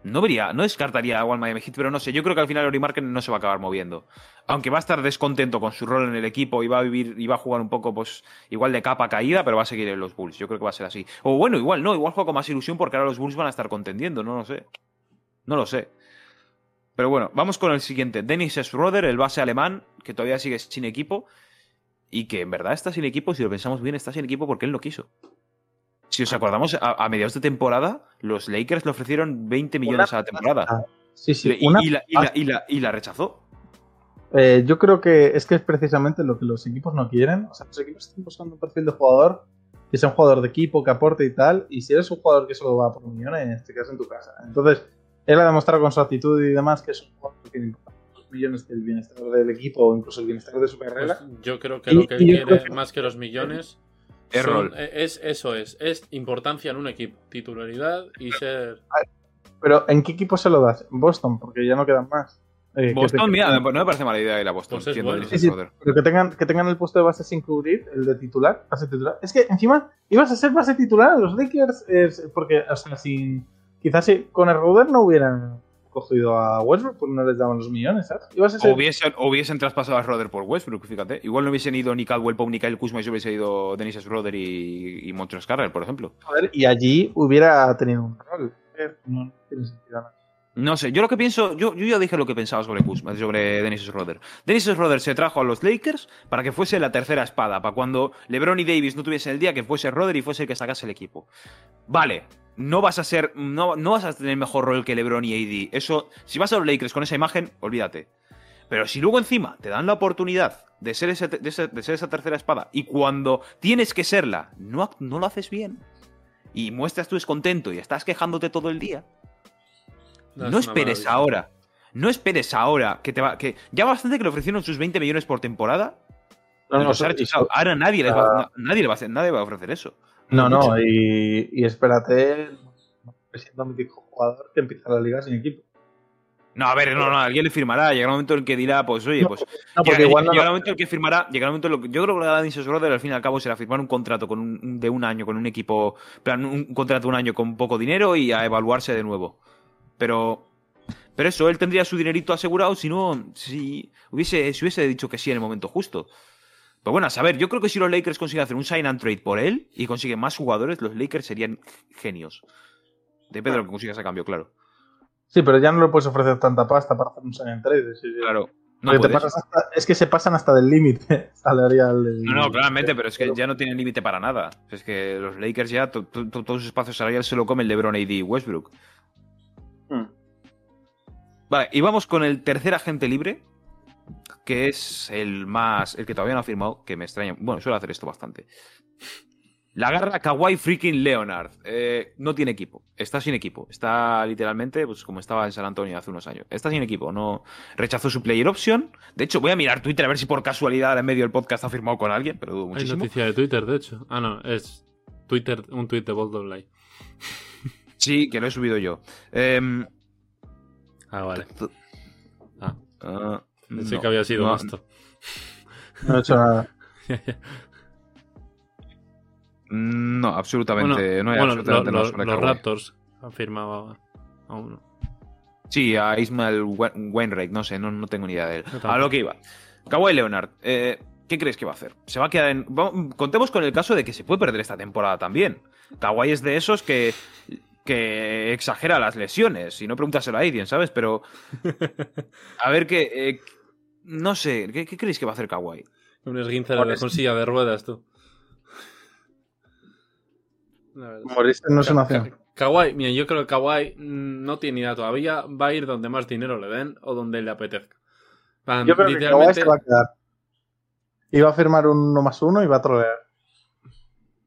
No vería, no descartaría igual Miami Heat, pero no sé. Yo creo que al final Lauri Markkanen no se va a acabar moviendo. Aunque va a estar descontento con su rol en el equipo y va a vivir y va a jugar un poco, pues, igual de capa caída, pero va a seguir en los Bulls. Yo creo que va a ser así. O bueno, igual no, igual juega con más ilusión porque ahora los Bulls van a estar contendiendo, no lo sé. No lo sé. Pero bueno, vamos con el siguiente. Dennis Schroeder, el base alemán, que todavía sigue sin equipo. Y que en verdad está sin equipo, si lo pensamos bien, está sin equipo porque él no quiso. Si os acordamos, a, a mediados de temporada, los Lakers le ofrecieron 20 millones a la temporada. Sí, sí. Y, una y la, y la- y la- y la rechazó. Eh, yo creo que es que es precisamente lo que los equipos no quieren. O sea, los equipos están buscando un perfil de jugador que sea un jugador de equipo, que aporte y tal. Y si eres un jugador que solo va por millones, te quedas en tu casa. Entonces, él ha demostrado con su actitud y demás que es un jugador que tiene los millones que el bienestar del equipo o incluso el bienestar de su carrera. Pues yo creo que lo que quiere que- más que los millones Son- eh, es eso es, es importancia en un equipo, titularidad y ser Pero ¿en qué equipo se lo das? En Boston, porque ya no quedan más. Eh, Boston, te- mira, no me parece mala idea ir a Boston. Pues bueno. Sí, pero que tengan, que tengan el puesto de base sin cubrir, el de titular, base titular. Es que encima ibas a ser base titular a los Lakers, es- porque, o sea, sin, quizás si con el Ruder no hubieran cogido a Westbrook, pues no les daban los millones, ¿sabes? Ibas a ser, O hubiesen, o hubiesen traspasado a Schroeder por Westbrook, fíjate. Igual no hubiesen ido ni Caldwell Pope ni Kyle Kuzma y se hubiese ido Dennis Schroeder y, y Montrezl Harrell, por ejemplo. joder, y allí hubiera tenido un rol. No, tiene sentido. ¿no? No sé, yo lo que pienso, yo, yo ya dije lo que pensaba sobre Kuzma, sobre Dennis Schroeder. Dennis Schroeder se trajo a los Lakers para que fuese la tercera espada, para cuando LeBron y Davis no tuviesen el día, que fuese Schroeder y fuese el que sacase el equipo. Vale, no vas a ser, no, no vas a tener mejor rol que LeBron y AD. Eso, si vas a los Lakers con esa imagen, olvídate. Pero si luego encima te dan la oportunidad de ser, ese, de, ser esa tercera espada y cuando tienes que serla, no, no lo haces bien y muestras tu descontento y estás quejándote todo el día, No, no, es una esperes maravilla. ahora. No esperes ahora que te va. Que ya bastante que le ofrecieron sus 20 millones por temporada. No, no, los. Ahora nadie, les va, Ah. nadie, le va a hacer, nadie va a ofrecer eso. No, no, y, y espérate, siendo un mítico jugador que empieza la liga sin equipo. No, a ver, no, no, alguien le firmará. Llegará un momento en el que dirá, pues oye, pues. No, porque Llega- igual no, llegará un momento en el que firmará. Llegará un momento en el que- yo creo que la Dennis Schroeder al fin y al cabo será firmar un contrato con un- de un año con un equipo. plan, un, un contrato de un año con poco dinero y a evaluarse de nuevo. Pero. Pero eso, él tendría su dinerito asegurado si no. Si hubiese, si hubiese dicho que sí en el momento justo. Pero bueno, a saber, yo creo que si los Lakers consiguen hacer un sign and trade por él y consiguen más jugadores, los Lakers serían genios. Depende de lo que consigas a cambio, claro. Sí, pero ya no le puedes ofrecer tanta pasta para hacer un sign and trade. sí, sí. Claro. No te pasas hasta- es que se pasan hasta del límite <laughs> salarial. del- No, no, claramente, pero es que ya no tienen límite para nada. Es que los Lakers ya, to- to- to- todos sus espacios salariales se lo comen LeBron, AD y Westbrook. Hmm. Vale, y vamos con el tercer agente libre, que es el más, el que todavía no ha firmado, que me extraña. Bueno, suele hacer esto bastante. La garra Kawhi freaking Leonard. Eh, no tiene equipo. Está sin equipo. Está literalmente, pues como estaba en San Antonio hace unos años. Está sin equipo. No rechazó su player option. De hecho, voy a mirar Twitter a ver si por casualidad en medio del podcast ha firmado con alguien, pero dudo Hay muchísimo. noticia de Twitter, de hecho. Ah, no, es Twitter, un tweet de Bold Online. <laughs> Sí, que lo he subido yo. Em, Ah, vale. Ah, ah, pensé no, que había sido no, esto. No he hecho nada. <laughs> No, absolutamente. bueno, no hay bueno, absolutamente lo- lo- los. Raptors han firmado a uno. Sí, a Ismael Wainwright, no sé, no, no tengo ni idea de él. A lo que iba. Kawhi Leonard, eh, ¿qué crees que va a hacer? Se va a quedar en. vamos- contemos con el caso de que se puede perder esta temporada también. Kawhi es de esos que. Que exagera las lesiones. Si no, pregúntaselo a Aiden, ¿sabes? Pero. <laughs> A ver qué. eh, no sé, ¿qué, qué creéis que va a hacer Kawhi? Un esguince de la silla de ruedas, tú. Moriste no es una opción. Kawhi, mira, yo creo que Kawhi no tiene idea todavía. Va a ir donde más dinero le den o donde le apetezca. Van, Yo creo que Kawhi literalmente, se va a quedar. Y va a firmar un 1 más 1 y va a trolear.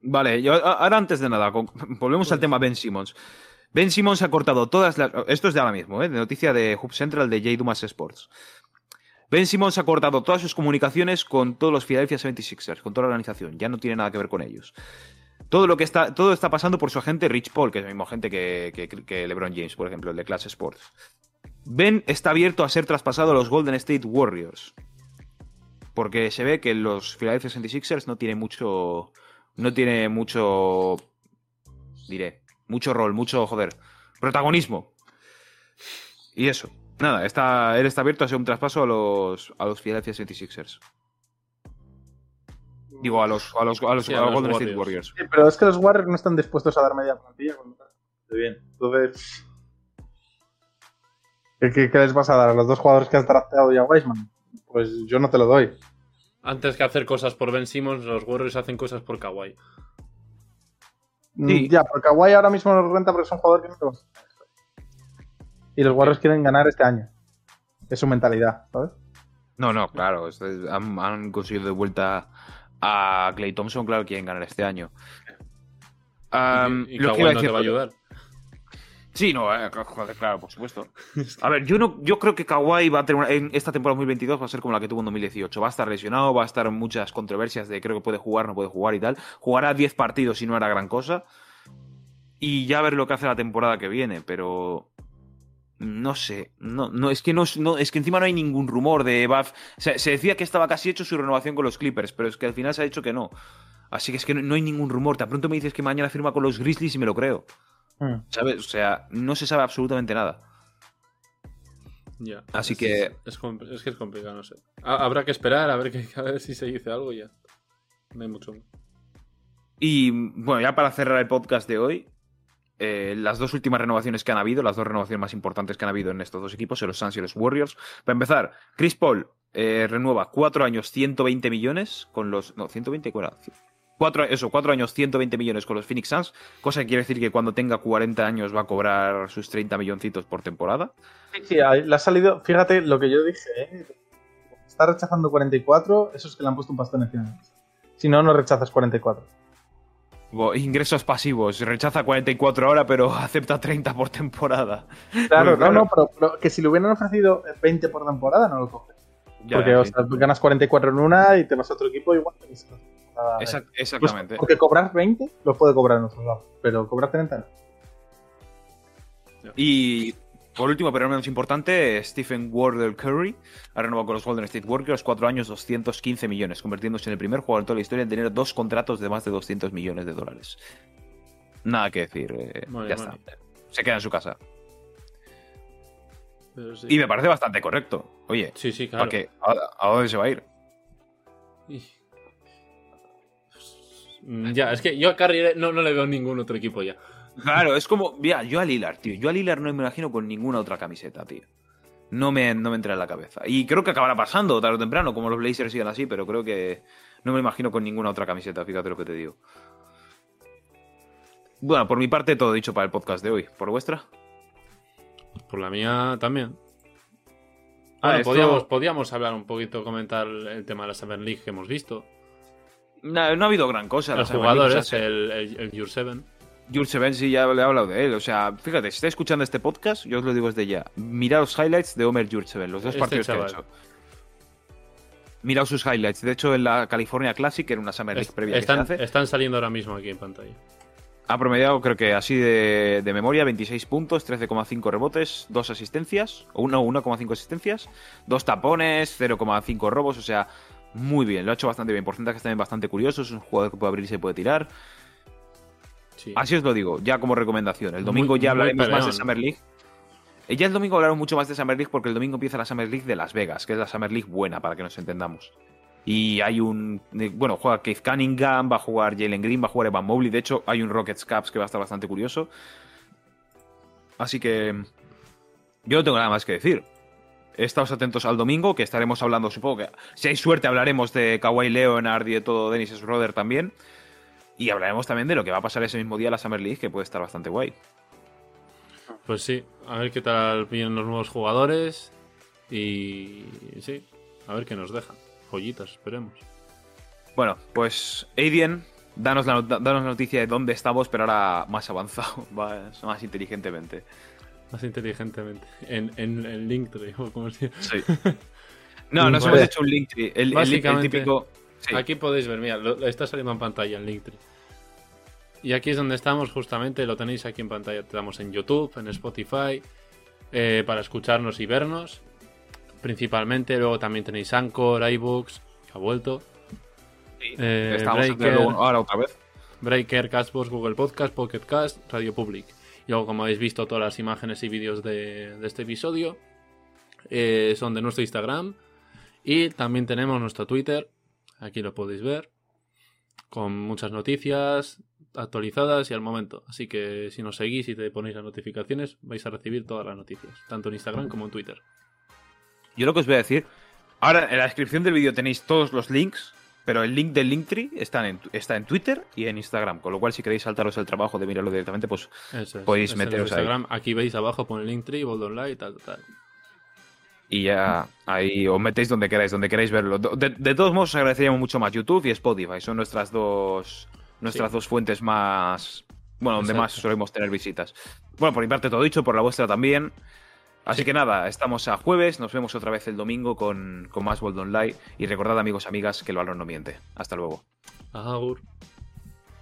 Vale, yo, ahora antes de nada, <laughs> volvemos al tema Ben Simmons. Ben Simmons ha cortado todas las. Esto es de ahora mismo, ¿eh? de noticia de Hub Central de J. Dumas Sports. Ben Simmons ha cortado todas sus comunicaciones con todos los Philadelphia 76ers, con toda la organización. Ya no tiene nada que ver con ellos. Todo lo que está, todo está pasando por su agente Rich Paul, que es el mismo agente que, que- que LeBron James, por ejemplo, el de Class Sports. Ben está abierto a ser traspasado a los Golden State Warriors. Porque se ve que los Philadelphia 76ers no tiene mucho. No tiene mucho. Diré. Mucho rol, mucho, joder. Protagonismo. Y eso. Nada, está, él está abierto a hacer un traspaso a los, a los Philadelphia 76ers. Digo, a los, a los, a los, Sí, a a los los Golden State Warriors. Sí, pero es que los Warriors no están dispuestos a dar media plantilla Está bien. Entonces. ¿Qué, qué, qué les vas a dar a los dos jugadores que has drafteado ya, Weisman? Pues yo no te lo doy. Antes que hacer cosas por Ben Simmons, los Warriors hacen cosas por Kawhi. Sí. Mm, Ya, porque Kawhi ahora mismo nos renta porque es un jugador que no te gusta. Y los Warriors quieren ganar este año. Es su mentalidad, ¿sabes? No, no, claro. han, han conseguido de vuelta a Clay Thompson, claro, quieren ganar este año. Y y lo que Kawhi iba a no te va a ayudar. Sí, no, eh, joder, claro, por supuesto. A ver, yo no, yo creo que Kawhi va a tener en esta temporada 2022 va a ser como la que tuvo en 2018. Va a estar lesionado, va a estar muchas controversias de creo que puede jugar, no puede jugar y tal. Jugará 10 partidos y no hará gran cosa. Y ya ver lo que hace la temporada que viene, pero no sé, no, no es que no, no- es que encima no hay ningún rumor de Buff. Se, se decía que estaba casi hecho su renovación con los Clippers, pero es que al final se ha dicho que no. Así que es que no, no hay ningún rumor. Tan pronto me dices que mañana firma con los Grizzlies y me lo creo. Mm. ¿Sabes? O sea, no se sabe absolutamente nada. Ya. Así Es- que- Es, que es complicado, no sé. Ha- Habrá que esperar a ver, que, <laughs> a ver si se dice algo ya. No hay mucho. Y bueno, ya para cerrar el podcast de hoy, eh, las dos últimas renovaciones que han habido, las dos renovaciones más importantes que han habido en estos dos equipos, en los Suns y los Warriors. Para empezar, Chris Paul eh, renueva cuatro años 120 millones con los... No, 120, ¿cuál era? Cuatro, eso, cuatro años 120 millones con los Phoenix Suns, cosa que quiere decir que cuando tenga 40 años va a cobrar sus 30 milloncitos por temporada. Sí, sí, le ha salido, fíjate lo que yo dije, ¿eh? está rechazando 44, eso es que le han puesto un pastón encima. Si no, no rechazas 44. Bo- Ingresos pasivos, rechaza 44 ahora, pero <laughs> acepta 30 por temporada. Claro, no, no, pero, pero que si le hubieran ofrecido 20 por temporada, no lo coges. Ya, Porque, o sea, ganas 44 en una y te vas a otro equipo igual. Pues, exactamente. porque cobrar 20 lo puede cobrar en otros lados, pero cobrar 30 no. Y por último, pero no menos importante, Stephen Wardell Curry ha renovado con los Golden State Warriors 4 años 215 millones, convirtiéndose en el primer jugador en toda la historia en tener dos contratos de más de 200 millones de dólares. Nada que decir, eh, ya está. Se queda en su casa. Pero sí. Y me parece bastante correcto. Oye, Sí, sí, claro. ¿para qué? ¿A, a dónde se va a ir? Y- Ya, es que yo a Curry no, no le veo ningún otro equipo ya. Claro, es como, mira, yo a Lillard, tío. Yo a Lillard no me imagino con ninguna otra camiseta, tío. No me, no me entra en la cabeza. Y creo que acabará pasando tarde o temprano, como los Blazers sigan así, pero creo que no me imagino con ninguna otra camiseta, fíjate lo que te digo. Bueno, por mi parte todo dicho para el podcast de hoy. ¿Por vuestra? Por la mía también. Ah, Bueno, esto- podíamos, podíamos hablar un poquito, comentar el tema de la Summer League que hemos visto. No, no ha habido gran cosa. Los jugadores, el, el, el Your Seven. Sí ya le he hablado de él. O sea, fíjate, si estáis escuchando este podcast, yo os lo digo desde ya. Mirad los highlights de Homer Jurseven, los dos Este partidos que ha hecho. Mirad sus highlights. De hecho, en la California Classic, era una Summer League Es- previa están, que se hace, están saliendo ahora mismo aquí en pantalla. ha promediado, creo que así de, de memoria, 26 puntos, 13,5 rebotes, 2 asistencias, o no, 1,5 asistencias, 2 tapones, 0,5 robos, o sea, muy bien, lo ha hecho bastante bien. Porcentajes también bastante curiosos, es un jugador que puede abrirse y puede tirar. Sí. Así os lo digo, ya como recomendación. El domingo Muy- ya hablaremos más de. Summer League. Eh, Ya el domingo hablaremos mucho más de Summer League porque el domingo empieza la Summer League de Las Vegas, que es la Summer League buena, para que nos entendamos. Y hay un. eh, Bueno, juega Keith Cunningham, va a jugar Jalen Green, va a jugar Evan Mobley. De hecho, hay un Rockets Caps que va a estar bastante curioso. Así que. Yo no tengo nada más que decir. Estaos atentos al domingo, que estaremos hablando, supongo que. Si hay suerte, hablaremos de Kawhi Leonard y de todo Dennis Schroeder también. Y hablaremos también de lo que va a pasar ese mismo día en la Summer League, que puede estar bastante guay. Pues sí, a ver qué tal vienen los nuevos jugadores. Y sí, a ver qué nos dejan. Joyitas, esperemos. Bueno, pues Aiden, danos la, danos la noticia de dónde estamos, pero ahora más avanzado, <laughs> más, más inteligentemente. Más inteligentemente. En, en, en Linktree, <laughs> o como se Sí. <laughs> No, nos hemos hecho un link. El, el- el típico. sí. Aquí podéis ver, mira, lo, está saliendo en pantalla en Linktree. Y aquí es donde estamos, justamente, lo tenéis aquí en pantalla. Estamos en YouTube, en Spotify, eh, para escucharnos y vernos. Principalmente, luego también tenéis Anchor, iBooks, que ha vuelto. Sí. eh, Estamos Breaker. ahora otra vez. Breaker, Castbox, Google Podcast, Pocket Cast, Radio Public. Y luego, como habéis visto, todas las imágenes y vídeos de, de este episodio eh, son de nuestro Instagram. Y también tenemos nuestro Twitter. Aquí lo podéis ver. Con muchas noticias actualizadas y al momento. Así que si nos seguís y te ponéis las notificaciones, vais a recibir todas las noticias. Tanto en Instagram como en Twitter. Yo lo que os voy a decir. Ahora en la descripción del vídeo tenéis todos los links, pero el link del Linktree está en, está en Twitter y en Instagram. Con lo cual, si queréis saltaros el trabajo de mirarlo directamente, pues es. Podéis meteros ahí. Instagram. Aquí veis abajo, pone Linktree, Bold Online, tal, tal. Y ya ahí os metéis donde queráis, donde queráis verlo. De, de todos modos, os agradeceríamos mucho más YouTube y Spotify. Son nuestras dos nuestras Sí. dos fuentes más. Bueno, donde más solemos tener visitas. Bueno, por mi parte todo dicho, por la vuestra también. Así que nada, estamos a jueves, nos vemos otra vez el domingo con, con más World Online. Y recordad, amigos, amigas, que el valor no miente. Hasta luego. Agur.